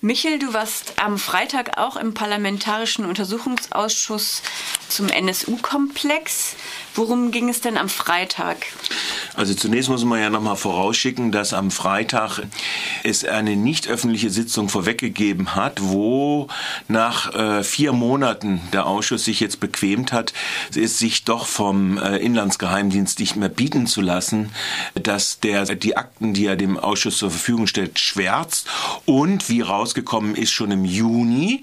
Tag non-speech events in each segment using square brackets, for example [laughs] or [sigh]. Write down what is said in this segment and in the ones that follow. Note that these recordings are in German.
Michel, du warst am Freitag auch im Parlamentarischen Untersuchungsausschuss zum NSU-Komplex. Worum ging es denn am Freitag? Also zunächst muss man ja nochmal vorausschicken, dass am Freitag es eine nicht öffentliche Sitzung vorweggegeben hat, wo nach äh, vier Monaten der Ausschuss sich jetzt bequemt hat, es sich doch vom äh, Inlandsgeheimdienst nicht mehr bieten zu lassen, dass der die Akten, die er dem Ausschuss zur Verfügung stellt, schwärzt und wie rausgekommen ist schon im Juni,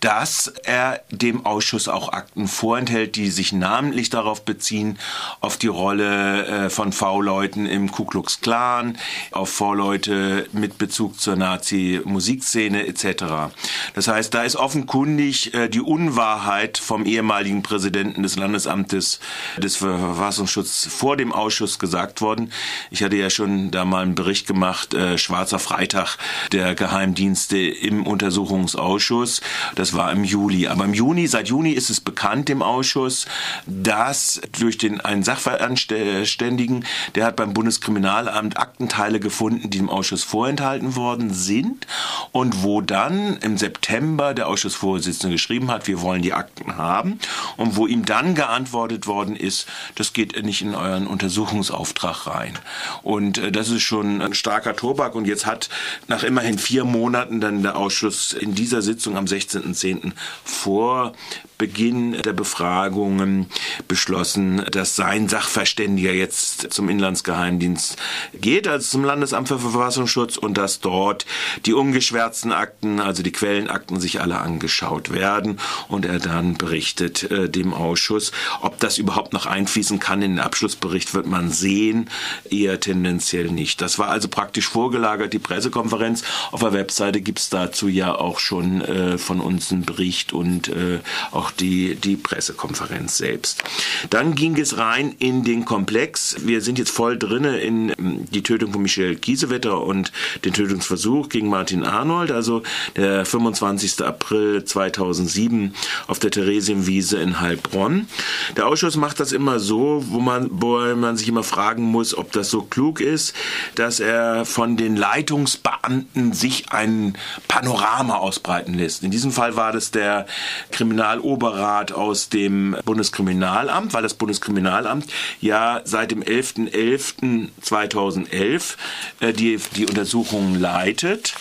dass er dem Ausschuss auch Akten vorenthält, die sich namentlich darauf beziehen, auf die Rolle äh, von V-Leuten im Ku Klux Klan, auf V-Leute mit Bezug zur Nazi-Musikszene etc. Das heißt, da ist offenkundig äh, die Unwahrheit vom ehemaligen Präsidenten des Landesamtes des Verfassungsschutzes vor dem Ausschuss gesagt worden. Ich hatte ja schon da mal einen Bericht gemacht, äh, Schwarzer Freitag der Geheimdienste im Untersuchungsausschuss. Das war im Juli. Aber im Juni, seit Juni ist es bekannt im Ausschuss, dass durch den einen Sachverständigen, der hat beim Bundeskriminalamt Aktenteile gefunden, die dem Ausschuss vorenthalten worden sind und wo dann im September der Ausschussvorsitzende geschrieben hat, wir wollen die Akten haben und wo ihm dann geantwortet worden ist, das geht nicht in euren Untersuchungsauftrag rein. Und äh, das ist schon ein starker Tobak und jetzt hat nach immerhin vier Monaten dann der Ausschuss in dieser Sitzung am 16.10. vor Beginn der Befragungen beschlossen, dass sein Sachverständiger jetzt zum Inlandsgeheimdienst geht, also zum Landesamt für Verfassungsschutz und dass dort die ungeschwärzten Akten, also die Quellenakten, sich alle angeschaut werden und er dann berichtet äh, dem Ausschuss. Ob das überhaupt noch einfließen kann in den Abschlussbericht, wird man sehen, eher tendenziell nicht. Das war also praktisch vorgelagert, die Pressekonferenz. Auf der Webseite gibt es dazu ja auch schon äh, von uns einen Bericht und äh, auch auch die, die Pressekonferenz selbst. Dann ging es rein in den Komplex. Wir sind jetzt voll drinne in ähm, die Tötung von Michel Kiesewetter und den Tötungsversuch gegen Martin Arnold, also der 25. April 2007 auf der Theresienwiese in Heilbronn. Der Ausschuss macht das immer so, wo man, wo man sich immer fragen muss, ob das so klug ist, dass er von den Leitungsbeamten sich ein Panorama ausbreiten lässt. In diesem Fall war das der Kriminalober Oberrat aus dem Bundeskriminalamt, weil das Bundeskriminalamt ja seit dem 11.11.2011 äh, die, die Untersuchungen leitet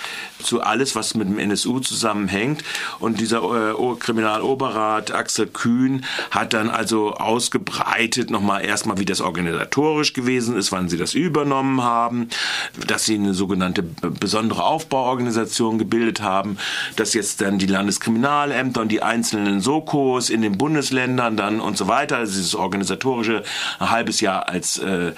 zu alles, was mit dem NSU zusammenhängt. Und dieser äh, Kriminaloberrat Axel Kühn hat dann also ausgebreitet nochmal erstmal, wie das organisatorisch gewesen ist, wann sie das übernommen haben, dass sie eine sogenannte besondere Aufbauorganisation gebildet haben, dass jetzt dann die Landeskriminalämter und die einzelnen Sokos in den Bundesländern dann und so weiter, also dieses organisatorische ein halbes Jahr als äh,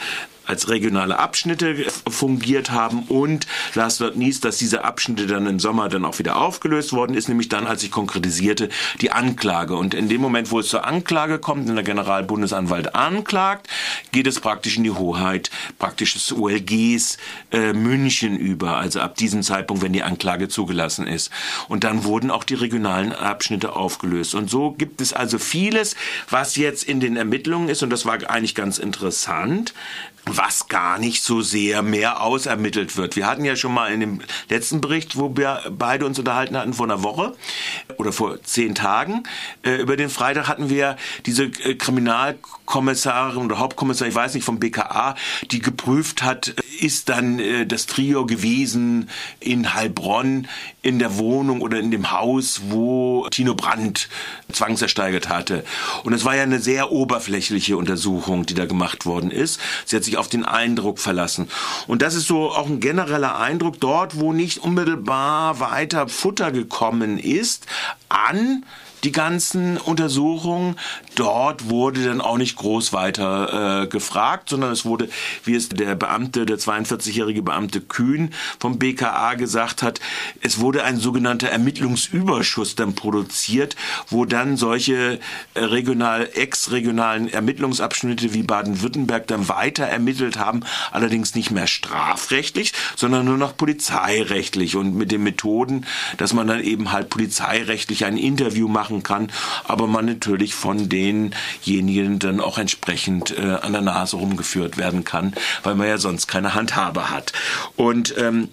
als regionale Abschnitte fungiert haben und last not least, dass diese Abschnitte dann im Sommer dann auch wieder aufgelöst worden ist, nämlich dann, als sich konkretisierte, die Anklage. Und in dem Moment, wo es zur Anklage kommt, wenn der Generalbundesanwalt anklagt, geht es praktisch in die Hoheit praktisch des OLGs äh, München über, also ab diesem Zeitpunkt, wenn die Anklage zugelassen ist. Und dann wurden auch die regionalen Abschnitte aufgelöst. Und so gibt es also vieles, was jetzt in den Ermittlungen ist, und das war eigentlich ganz interessant, was gar nicht so sehr mehr ausermittelt wird. Wir hatten ja schon mal in dem letzten Bericht, wo wir beide uns unterhalten hatten vor einer Woche oder vor zehn Tagen, äh, über den Freitag hatten wir diese äh, Kriminalkommissarin oder Hauptkommissarin, ich weiß nicht, vom BKA, die geprüft hat, ist dann äh, das Trio gewesen in Heilbronn in der Wohnung oder in dem Haus, wo Tino Brandt zwangsersteigert hatte. Und es war ja eine sehr oberflächliche Untersuchung, die da gemacht worden ist. Sie hat sich auf den Eindruck verlassen. Und das ist so auch ein genereller Eindruck dort, wo nicht unmittelbar weiter Futter gekommen ist an die ganzen Untersuchungen. Dort wurde dann auch nicht groß weiter äh, gefragt, sondern es wurde, wie es der Beamte, der 42-jährige Beamte Kühn vom BKA gesagt hat, es wurde ein sogenannter Ermittlungsüberschuss dann produziert, wo dann solche äh, regional, ex-regionalen Ermittlungsabschnitte wie Baden-Württemberg dann weiter ermittelt haben, allerdings nicht mehr strafrechtlich, sondern nur noch polizeirechtlich und mit den Methoden, dass man dann eben halt polizeirechtlich ein Interview machen kann, aber man natürlich von denjenigen dann auch entsprechend äh, an der Nase rumgeführt werden kann, weil man ja sonst keine Handhabe hat. Und ähm,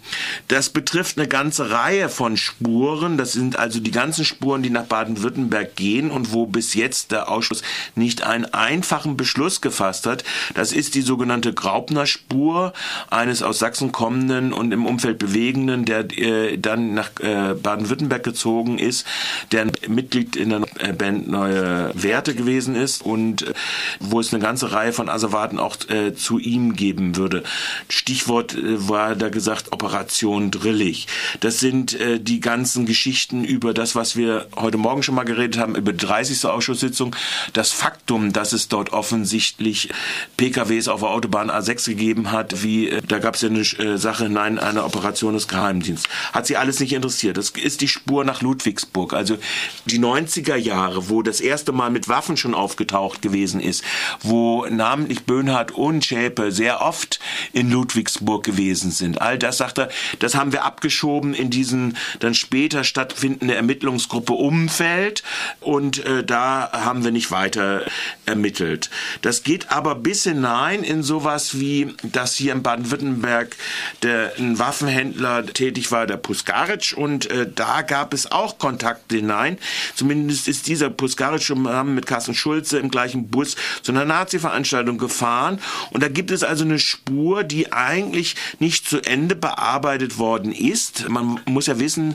das betrifft eine ganze Reihe von Spuren. Das sind also die ganzen Spuren, die nach Baden-Württemberg gehen und wo bis jetzt der Ausschuss nicht einen einfachen Beschluss gefasst hat. Das ist die sogenannte Graupner Spur eines aus Sachsen kommenden und im Umfeld bewegenden, der äh, dann nach äh, Baden-Württemberg gezogen ist, der Mitglied in der äh, Band Neue Werte gewesen ist und äh, wo es eine ganze Reihe von Asservaten auch äh, zu ihm geben würde. Stichwort äh, war da gesagt Operation Drillig. Das sind äh, die ganzen Geschichten über das, was wir heute Morgen schon mal geredet haben, über die 30. Ausschusssitzung. Das Faktum, dass es dort offensichtlich PKWs auf der Autobahn A6 gegeben hat, wie äh, da gab es ja eine äh, Sache, nein, eine Operation des Geheimdienstes. Hat sie alles nicht interessiert. Das ist die Spur nach Ludwigsburg. Also die 90er Jahre, wo das erste Mal mit Waffen schon aufgetaucht gewesen ist, wo namentlich Böhnhardt und Schäpe sehr oft in Ludwigsburg gewesen sind. All das, sagt er, das haben wir abgeschoben in diesen dann später stattfindende Ermittlungsgruppe Umfeld und äh, da haben wir nicht weiter ermittelt. Das geht aber bis hinein in sowas wie, dass hier in Baden-Württemberg ein Waffenhändler tätig war, der Puskaric und äh, da gab es auch Kontakte hinein. Zumindest ist dieser Puskaric schon mit Carsten Schulze im gleichen Bus zu einer Nazi-Veranstaltung gefahren und da gibt es also eine Spur, die eigentlich nicht zu Ende bearbeitet worden ist. Man muss ja wissen,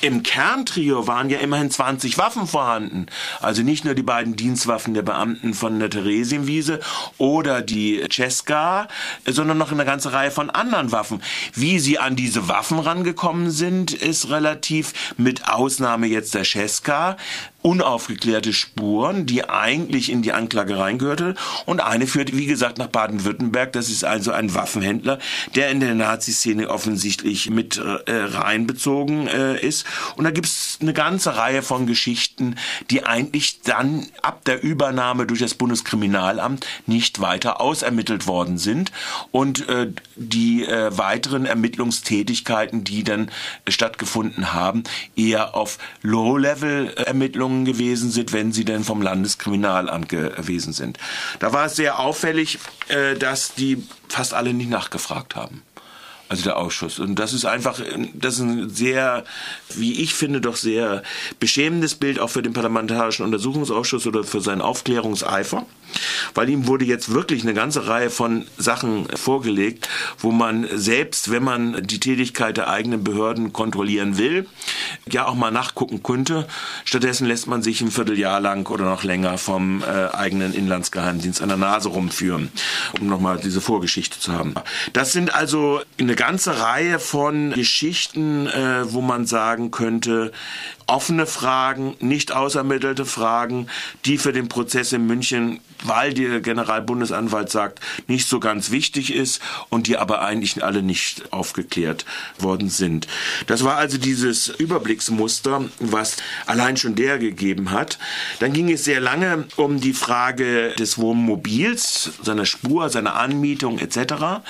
im Kerntrio waren ja immerhin 20 Waffen vorhanden. Also nicht nur die beiden Dienstwaffen der Beamten von der Theresienwiese oder die Cesca, sondern noch eine ganze Reihe von anderen Waffen. Wie sie an diese Waffen rangekommen sind, ist relativ, mit Ausnahme jetzt der Cesca, unaufgeklärte Spuren, die eigentlich in die Anklage reingehörte. Und eine führt, wie gesagt, nach Baden-Württemberg. Das ist also ein Waffenhändler, der in der Nazi-Szene offensichtlich mit äh, reinbezogen äh, ist. Und da gibt es eine ganze Reihe von Geschichten, die eigentlich dann ab der Übernahme durch das Bundeskriminalamt nicht weiter ausermittelt worden sind. Und äh, die äh, weiteren Ermittlungstätigkeiten, die dann stattgefunden haben, eher auf Low-Level-Ermittlungen Ermittlungen gewesen sind, wenn sie denn vom Landeskriminalamt gewesen sind. Da war es sehr auffällig, äh, dass die fast alle nicht nachgefragt haben also der Ausschuss. Und das ist einfach, das ist ein sehr, wie ich finde, doch sehr beschämendes Bild auch für den Parlamentarischen Untersuchungsausschuss oder für seinen Aufklärungseifer weil ihm wurde jetzt wirklich eine ganze Reihe von Sachen vorgelegt, wo man selbst, wenn man die Tätigkeit der eigenen Behörden kontrollieren will, ja auch mal nachgucken könnte. Stattdessen lässt man sich ein Vierteljahr lang oder noch länger vom äh, eigenen Inlandsgeheimdienst an der Nase rumführen, um nochmal diese Vorgeschichte zu haben. Das sind also eine ganze Reihe von Geschichten, äh, wo man sagen könnte, offene Fragen, nicht ausermittelte Fragen, die für den Prozess in München, weil der Generalbundesanwalt sagt, nicht so ganz wichtig ist und die aber eigentlich alle nicht aufgeklärt worden sind. Das war also dieses Überblicksmuster, was allein schon der gegeben hat. Dann ging es sehr lange um die Frage des Wohnmobils, seiner Spur, seiner Anmietung etc.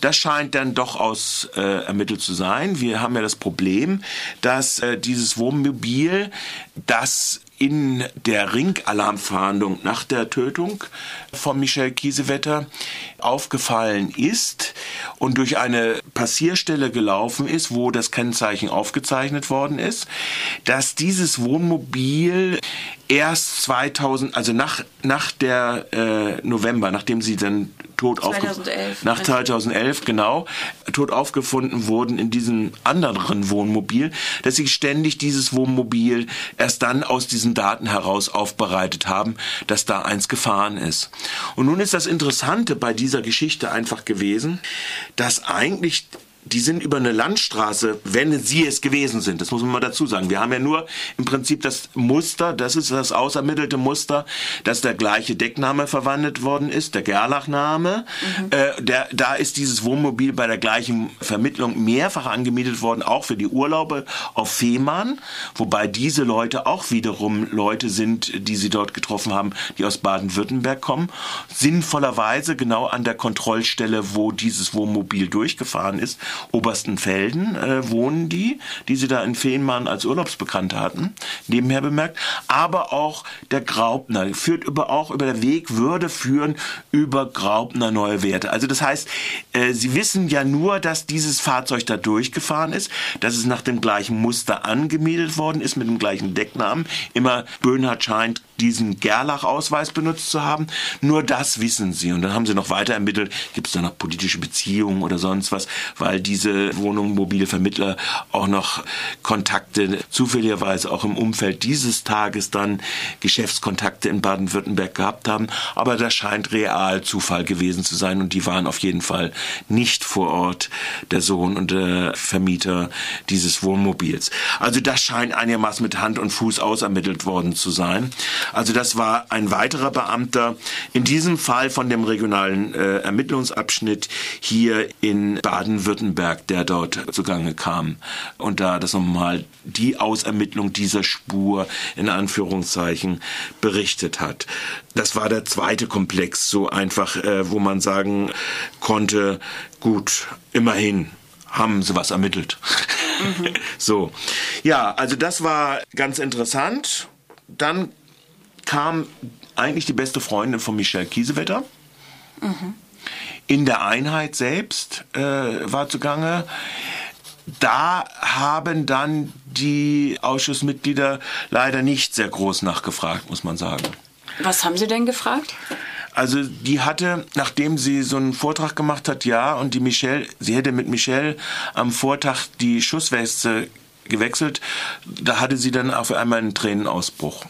Das scheint dann doch aus äh, ermittelt zu sein. Wir haben ja das Problem, dass äh, dieses Wohnmobil Mobil, das in der Ringalarmfahndung nach der Tötung von Michel Kiesewetter aufgefallen ist und durch eine Passierstelle gelaufen ist, wo das Kennzeichen aufgezeichnet worden ist, dass dieses Wohnmobil erst 2000, also nach, nach der äh, November, nachdem sie dann tot 2011. nach 2011 genau tot aufgefunden wurden in diesem anderen Wohnmobil, dass sie ständig dieses Wohnmobil erst dann aus diesen Daten heraus aufbereitet haben, dass da eins gefahren ist. Und nun ist das Interessante bei dieser Geschichte einfach gewesen, dass eigentlich die sind über eine Landstraße, wenn sie es gewesen sind. Das muss man mal dazu sagen. Wir haben ja nur im Prinzip das Muster, das ist das ausermittelte Muster, dass der gleiche Deckname verwandelt worden ist, der Gerlachname. Mhm. Äh, der, da ist dieses Wohnmobil bei der gleichen Vermittlung mehrfach angemietet worden, auch für die Urlaube auf Fehmarn, wobei diese Leute auch wiederum Leute sind, die sie dort getroffen haben, die aus Baden-Württemberg kommen. Sinnvollerweise genau an der Kontrollstelle, wo dieses Wohnmobil durchgefahren ist Oberstenfelden äh, wohnen die, die sie da in Fehmarn als Urlaubsbekannte hatten, nebenher bemerkt. Aber auch der Graupner führt über, auch über der Weg würde führen über Graupner neue Werte. Also das heißt, äh, sie wissen ja nur, dass dieses Fahrzeug da durchgefahren ist, dass es nach dem gleichen Muster angemietet worden ist, mit dem gleichen Decknamen. Immer Böhnhardt scheint diesen Gerlach-Ausweis benutzt zu haben. Nur das wissen sie. Und dann haben sie noch weiter ermittelt, gibt es da noch politische Beziehungen oder sonst was, weil diese Wohnungen mobile Vermittler auch noch Kontakte, zufälligerweise auch im Umfeld dieses Tages dann Geschäftskontakte in Baden-Württemberg gehabt haben. Aber das scheint real Zufall gewesen zu sein und die waren auf jeden Fall nicht vor Ort, der Sohn und der Vermieter dieses Wohnmobils. Also das scheint einigermaßen mit Hand und Fuß ausermittelt worden zu sein. Also das war ein weiterer Beamter, in diesem Fall von dem regionalen äh, Ermittlungsabschnitt hier in Baden-Württemberg, der dort zugange kam. Und da das nochmal die Ausermittlung dieser Spur in Anführungszeichen berichtet hat. Das war der zweite Komplex, so einfach, äh, wo man sagen konnte, gut, immerhin haben sie was ermittelt. Mhm. [laughs] so. Ja, also das war ganz interessant. Dann kam eigentlich die beste Freundin von Michelle Kiesewetter. Mhm. In der Einheit selbst äh, war zugange. Da haben dann die Ausschussmitglieder leider nicht sehr groß nachgefragt, muss man sagen. Was haben Sie denn gefragt? Also die hatte, nachdem sie so einen Vortrag gemacht hat, ja, und die Michelle, sie hätte mit Michelle am Vortag die Schussweste gewechselt, da hatte sie dann auf einmal einen Tränenausbruch.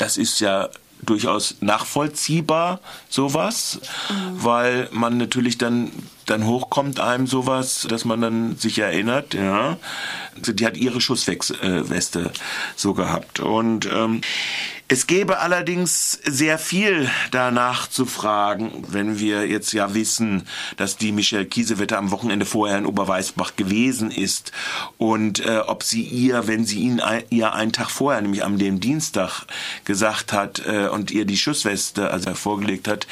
Das ist ja durchaus nachvollziehbar, sowas, mhm. weil man natürlich dann, dann hochkommt einem sowas, dass man dann sich erinnert, ja. Also die hat ihre Schussweste so gehabt. Und ähm, es gäbe allerdings sehr viel danach zu fragen, wenn wir jetzt ja wissen, dass die Michelle Kiesewetter am Wochenende vorher in Oberweißbach gewesen ist und äh, ob sie ihr, wenn sie ihn ihr einen Tag vorher, nämlich am dem Dienstag, gesagt hat äh, und ihr die Schussweste also vorgelegt hat,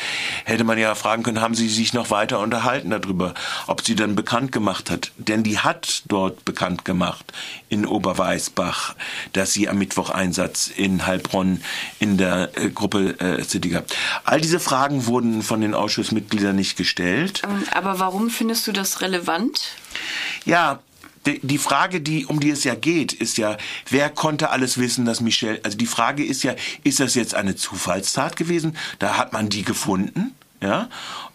hätte man ja fragen können, haben sie sich noch weiter unterhalten darüber, ob sie dann bekannt gemacht hat. Denn die hat dort bekannt gemacht in Oberweißbach, dass sie am Mittwoch Einsatz in Heilbronn in der äh, Gruppe äh, City gehabt. All diese Fragen wurden von den Ausschussmitgliedern nicht gestellt. Ähm, aber warum findest du das relevant? Ja, die Frage, die, um die es ja geht, ist ja, wer konnte alles wissen, dass Michelle, also die Frage ist ja, ist das jetzt eine Zufallstat gewesen? Da hat man die gefunden, ja?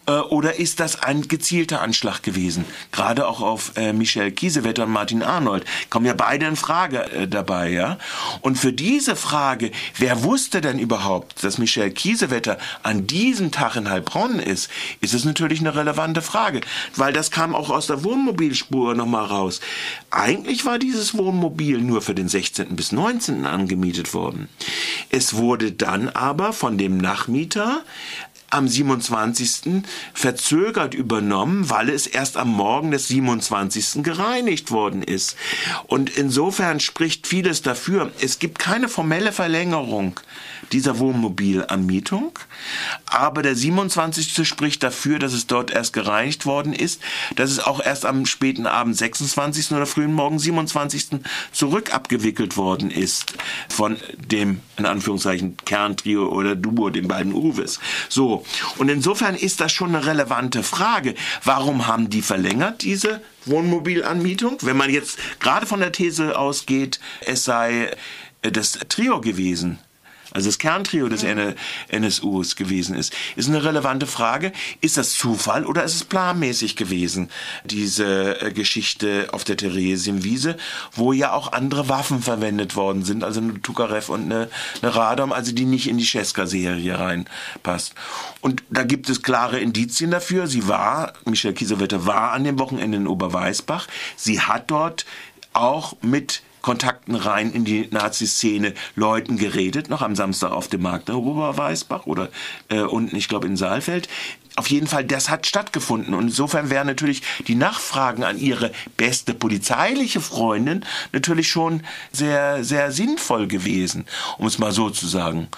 Äh, oder ist das ein gezielter Anschlag gewesen? Gerade auch auf äh, Michel Kiesewetter und Martin Arnold kommen ja beide in Frage äh, dabei, ja. Und für diese Frage, wer wusste denn überhaupt, dass Michel Kiesewetter an diesem Tag in Heilbronn ist, ist es natürlich eine relevante Frage, weil das kam auch aus der Wohnmobilspur nochmal raus. Eigentlich war dieses Wohnmobil nur für den 16. bis 19. angemietet worden. Es wurde dann aber von dem Nachmieter am 27. verzögert übernommen, weil es erst am Morgen des 27. gereinigt worden ist. Und insofern spricht vieles dafür. Es gibt keine formelle Verlängerung dieser Wohnmobilanmietung. Aber der 27. spricht dafür, dass es dort erst gereinigt worden ist, dass es auch erst am späten Abend 26. oder frühen Morgen 27. zurück abgewickelt worden ist von dem, in Anführungszeichen, Kerntrio oder Duo, den beiden Uwes. So. Und insofern ist das schon eine relevante Frage. Warum haben die verlängert, diese Wohnmobilanmietung? Wenn man jetzt gerade von der These ausgeht, es sei das Trio gewesen, also das Kerntrio des NSUs gewesen ist, ist eine relevante Frage. Ist das Zufall oder ist es planmäßig gewesen, diese äh, Geschichte auf der Theresienwiese, wo ja auch andere Waffen verwendet worden sind, also eine Tukarev und eine, eine Radom, also die nicht in die Scheska-Serie reinpasst. Und da gibt es klare Indizien dafür. Sie war, Michelle Kiesewetter war an dem Wochenende in Oberweißbach. Sie hat dort auch mit Kontakten rein in die Nazi-Szene Leuten geredet, noch am Samstag auf dem Markt in Oberweißbach oder äh, unten, ich glaube, in Saalfeld. Auf jeden Fall, das hat stattgefunden. Und insofern wären natürlich die Nachfragen an ihre beste polizeiliche Freundin natürlich schon sehr, sehr sinnvoll gewesen, um es mal so zu sagen.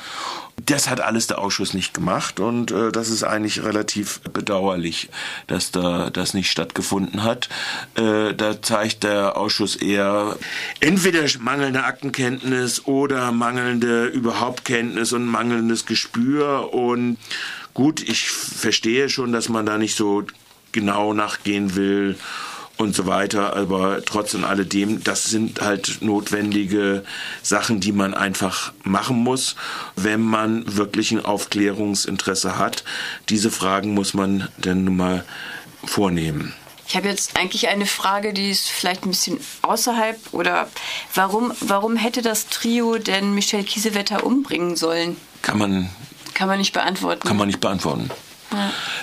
Das hat alles der Ausschuss nicht gemacht und äh, das ist eigentlich relativ bedauerlich, dass da das nicht stattgefunden hat. Äh, da zeigt der Ausschuss eher entweder mangelnde Aktenkenntnis oder mangelnde überhaupt Kenntnis und mangelndes Gespür und gut, ich verstehe schon, dass man da nicht so genau nachgehen will und so weiter. Aber trotz und alledem, das sind halt notwendige Sachen, die man einfach machen muss, wenn man wirklich ein Aufklärungsinteresse hat. Diese Fragen muss man dann nun mal vornehmen. Ich habe jetzt eigentlich eine Frage, die ist vielleicht ein bisschen außerhalb oder warum, warum hätte das Trio denn Michelle Kiesewetter umbringen sollen? Kann man kann man nicht beantworten. Kann man nicht beantworten.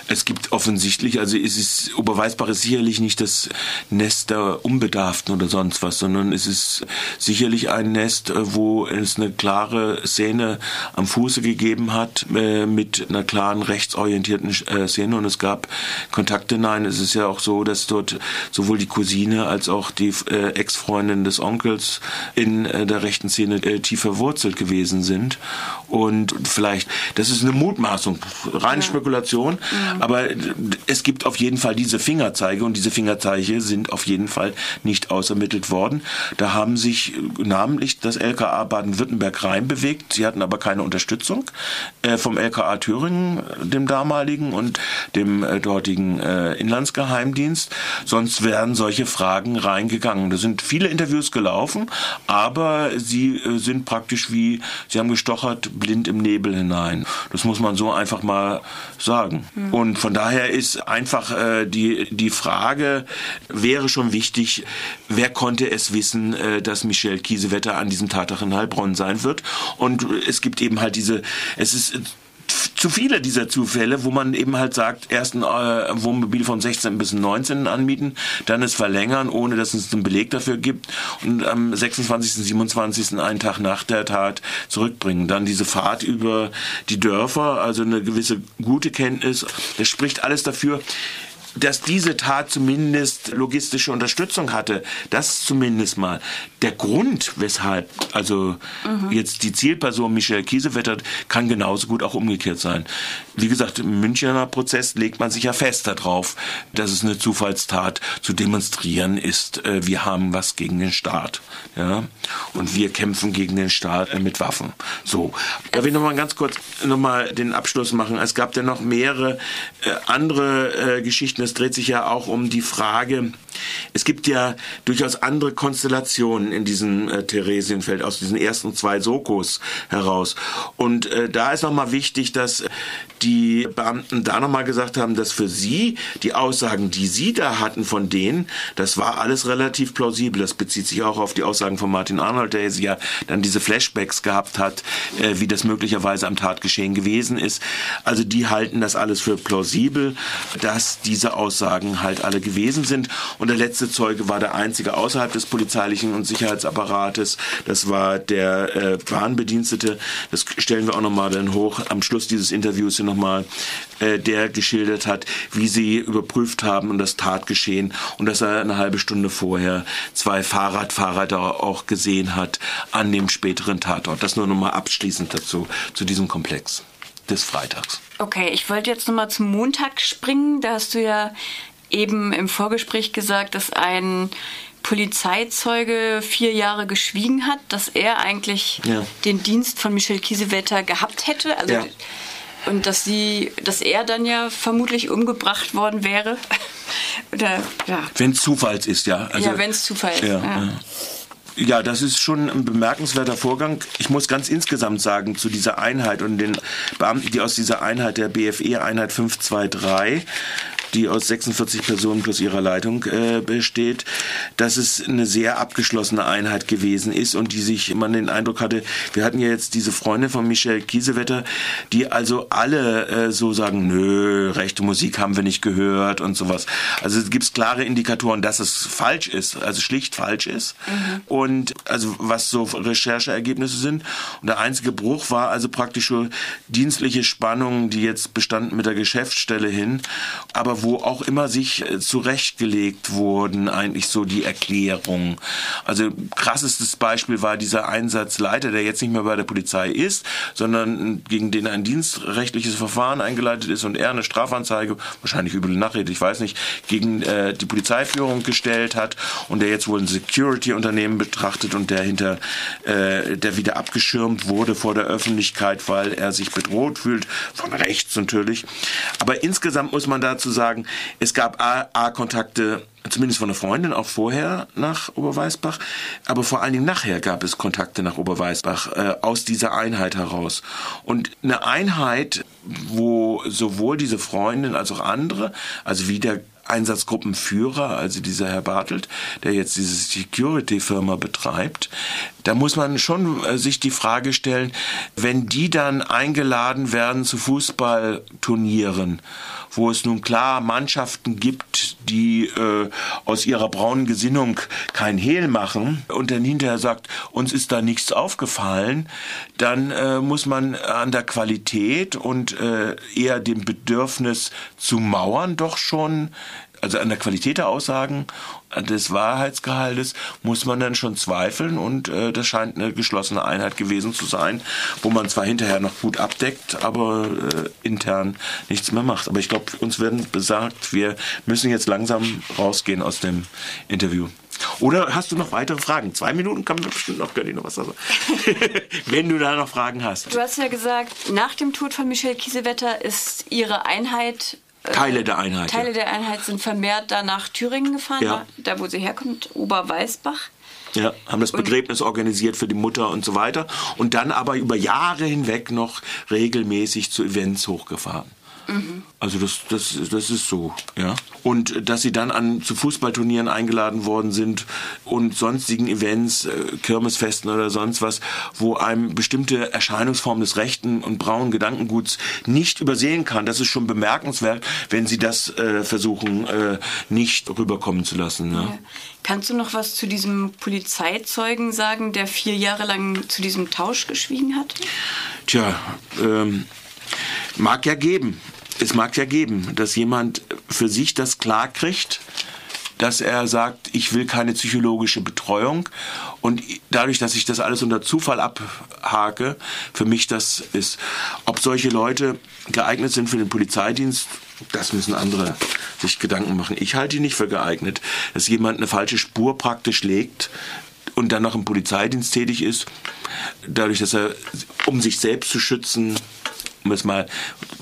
Es gibt offensichtlich, also es ist, Oberweisbach ist sicherlich nicht das Nest der Unbedarften oder sonst was, sondern es ist sicherlich ein Nest, äh, wo es eine klare Szene am Fuße gegeben hat, äh, mit einer klaren rechtsorientierten äh, Szene und es gab Kontakte. Nein, es ist ja auch so, dass dort sowohl die Cousine als auch die Ex-Freundin des Onkels in der rechten Szene tief verwurzelt gewesen sind. Und vielleicht, das ist eine Mutmaßung, reine ja. Spekulation Situation. Mhm. Aber es gibt auf jeden Fall diese Fingerzeige und diese Fingerzeige sind auf jeden Fall nicht ausermittelt worden. Da haben sich namentlich das LKA Baden-Württemberg reinbewegt. Sie hatten aber keine Unterstützung äh, vom LKA Thüringen, dem damaligen und dem äh, dortigen äh, Inlandsgeheimdienst. Sonst wären solche Fragen reingegangen. Da sind viele Interviews gelaufen, aber sie sind praktisch wie, sie haben gestochert blind im Nebel hinein. Das muss man so einfach mal sagen sagen. Mhm. Und von daher ist einfach äh, die, die Frage, wäre schon wichtig, wer konnte es wissen, äh, dass Michel Kiesewetter an diesem Tattag in Heilbronn sein wird. Und es gibt eben halt diese, es ist zu viele dieser Zufälle, wo man eben halt sagt, erst ein äh, Wohnmobil von 16 bis 19 anmieten, dann es verlängern, ohne dass es einen Beleg dafür gibt und am 26., 27., einen Tag nach der Tat zurückbringen. Dann diese Fahrt über die Dörfer, also eine gewisse gute Kenntnis. Das spricht alles dafür, dass diese Tat zumindest logistische Unterstützung hatte. Das zumindest mal. Der Grund, weshalb also mhm. jetzt die Zielperson Michel Kiesewetter kann genauso gut auch umgekehrt sein. Wie gesagt, im Münchner Prozess legt man sich ja fest darauf, dass es eine Zufallstat zu demonstrieren ist. Äh, wir haben was gegen den Staat. Ja? Und wir kämpfen gegen den Staat äh, mit Waffen. So. Da will ich nochmal ganz kurz nochmal den Abschluss machen. Es gab ja noch mehrere äh, andere Geschichten es dreht sich ja auch um die Frage, es gibt ja durchaus andere Konstellationen in diesem äh, Theresienfeld aus diesen ersten zwei Sokos heraus. Und äh, da ist nochmal wichtig, dass die Beamten da nochmal gesagt haben, dass für sie die Aussagen, die sie da hatten von denen, das war alles relativ plausibel. Das bezieht sich auch auf die Aussagen von Martin Arnold, der ja dann diese Flashbacks gehabt hat, äh, wie das möglicherweise am Tatgeschehen gewesen ist. Also die halten das alles für plausibel, dass diese Aussagen halt alle gewesen sind. Und der letzte Zeuge war der einzige außerhalb des polizeilichen und Sicherheitsapparates. Das war der äh, Bahnbedienstete. Das stellen wir auch nochmal dann hoch am Schluss dieses Interviews hier nochmal, äh, der geschildert hat, wie sie überprüft haben und das Tatgeschehen und dass er eine halbe Stunde vorher zwei Fahrradfahrer da auch gesehen hat an dem späteren Tatort. Das nur nochmal abschließend dazu, zu diesem Komplex des Freitags. Okay, ich wollte jetzt nochmal zum Montag springen. Da hast du ja eben im Vorgespräch gesagt, dass ein Polizeizeuge vier Jahre geschwiegen hat, dass er eigentlich ja. den Dienst von Michel Kiesewetter gehabt hätte. Also ja. Und dass sie, dass er dann ja vermutlich umgebracht worden wäre. [laughs] Oder ja. Wenn es Zufalls ist, ja. Also, ja, wenn es Zufall ist. Ja. Ja, das ist schon ein bemerkenswerter Vorgang. Ich muss ganz insgesamt sagen, zu dieser Einheit und den Beamten, die aus dieser Einheit der BFE Einheit 523 die aus 46 Personen plus ihrer Leitung äh, besteht, dass es eine sehr abgeschlossene Einheit gewesen ist und die sich, man den Eindruck hatte, wir hatten ja jetzt diese Freundin von Michel Kiesewetter, die also alle äh, so sagen, nö, rechte Musik haben wir nicht gehört und sowas. Also es gibt klare Indikatoren, dass es falsch ist, also schlicht falsch ist. Mhm. Und also was so Rechercheergebnisse sind. Und der einzige Bruch war also praktisch so dienstliche Spannungen, die jetzt bestanden mit der Geschäftsstelle hin, aber wo auch immer sich äh, zurechtgelegt wurden, eigentlich so die Erklärungen. Also krassestes Beispiel war dieser Einsatzleiter, der jetzt nicht mehr bei der Polizei ist, sondern gegen den ein dienstrechtliches Verfahren eingeleitet ist und er eine Strafanzeige, wahrscheinlich üble Nachrede, ich weiß nicht, gegen äh, die Polizeiführung gestellt hat und der jetzt wohl ein Security-Unternehmen betrachtet und der hinter, äh, der wieder abgeschirmt wurde vor der Öffentlichkeit, weil er sich bedroht fühlt, von rechts natürlich. Aber insgesamt muss man dazu sagen, es gab A-Kontakte zumindest von der Freundin auch vorher nach Oberweißbach, aber vor allen Dingen nachher gab es Kontakte nach Oberweißbach äh, aus dieser Einheit heraus. Und eine Einheit, wo sowohl diese Freundin als auch andere, also wie der Einsatzgruppenführer, also dieser Herr Bartelt, der jetzt diese Security-Firma betreibt, da muss man schon äh, sich die Frage stellen, wenn die dann eingeladen werden zu Fußballturnieren, wo es nun klar Mannschaften gibt, die äh, aus ihrer braunen Gesinnung kein Hehl machen und dann hinterher sagt, uns ist da nichts aufgefallen, dann äh, muss man an der Qualität und äh, eher dem Bedürfnis zu mauern doch schon also an der Qualität der Aussagen des Wahrheitsgehaltes muss man dann schon zweifeln und äh, das scheint eine geschlossene Einheit gewesen zu sein, wo man zwar hinterher noch gut abdeckt, aber äh, intern nichts mehr macht. Aber ich glaube, uns werden besagt, wir müssen jetzt langsam rausgehen aus dem Interview. Oder hast du noch weitere Fragen? Zwei Minuten kann man bestimmt noch, Götti, noch was sagen. [laughs] Wenn du da noch Fragen hast. Du hast ja gesagt, nach dem Tod von Michel Kiesewetter ist ihre Einheit Teile der Einheit. Teile ja. der Einheit sind vermehrt da nach Thüringen gefahren, ja. da wo sie herkommt, Oberweißbach. Ja, haben das Begräbnis und, organisiert für die Mutter und so weiter. Und dann aber über Jahre hinweg noch regelmäßig zu Events hochgefahren. Mhm. Also das, das, das ist so, ja. Und dass sie dann an zu Fußballturnieren eingeladen worden sind und sonstigen Events, äh, Kirmesfesten oder sonst was, wo einem bestimmte Erscheinungsform des rechten und braunen Gedankenguts nicht übersehen kann. Das ist schon bemerkenswert, wenn sie das äh, versuchen, äh, nicht rüberkommen zu lassen. Ja. Ja. Kannst du noch was zu diesem Polizeizeugen sagen, der vier Jahre lang zu diesem Tausch geschwiegen hat? Tja, ähm, mag ja geben es mag ja geben, dass jemand für sich das klar kriegt, dass er sagt, ich will keine psychologische Betreuung und dadurch, dass ich das alles unter Zufall abhake, für mich das ist, ob solche Leute geeignet sind für den Polizeidienst, das müssen andere sich Gedanken machen. Ich halte ihn nicht für geeignet, dass jemand eine falsche Spur praktisch legt und dann noch im Polizeidienst tätig ist, dadurch, dass er, um sich selbst zu schützen, um es mal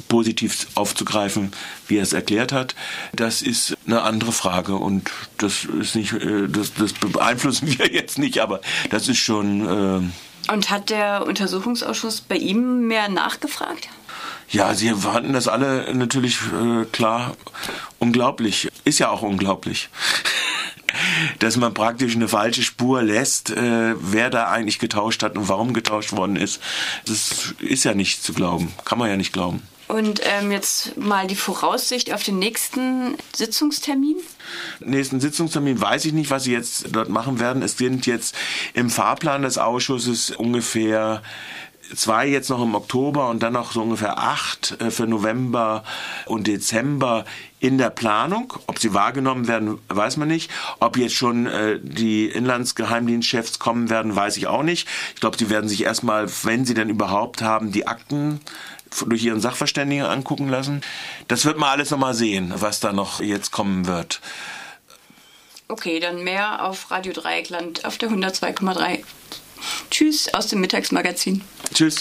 positiv aufzugreifen, wie er es erklärt hat, das ist eine andere Frage und das ist nicht, äh, das, das beeinflussen [laughs] wir jetzt nicht, aber das ist schon. Äh und hat der Untersuchungsausschuss bei ihm mehr nachgefragt? Ja, sie fanden das alle natürlich äh, klar unglaublich. Ist ja auch unglaublich dass man praktisch eine falsche Spur lässt, äh, wer da eigentlich getauscht hat und warum getauscht worden ist. Das ist ja nicht zu glauben, kann man ja nicht glauben. Und ähm, jetzt mal die Voraussicht auf den nächsten Sitzungstermin? Nächsten Sitzungstermin weiß ich nicht, was Sie jetzt dort machen werden. Es sind jetzt im Fahrplan des Ausschusses ungefähr zwei jetzt noch im Oktober und dann noch so ungefähr acht äh, für November und Dezember in der Planung. Ob sie wahrgenommen werden, weiß man nicht. Ob jetzt schon äh, die Inlandsgeheimdienstchefs kommen werden, weiß ich auch nicht. Ich glaube, sie werden sich erstmal, wenn sie denn überhaupt haben, die Akten durch ihren Sachverständigen angucken lassen. Das wird man alles nochmal sehen, was da noch jetzt kommen wird. Okay, dann mehr auf Radio Dreieckland auf der 102,3. Tschüss aus dem Mittagsmagazin. Tschüss.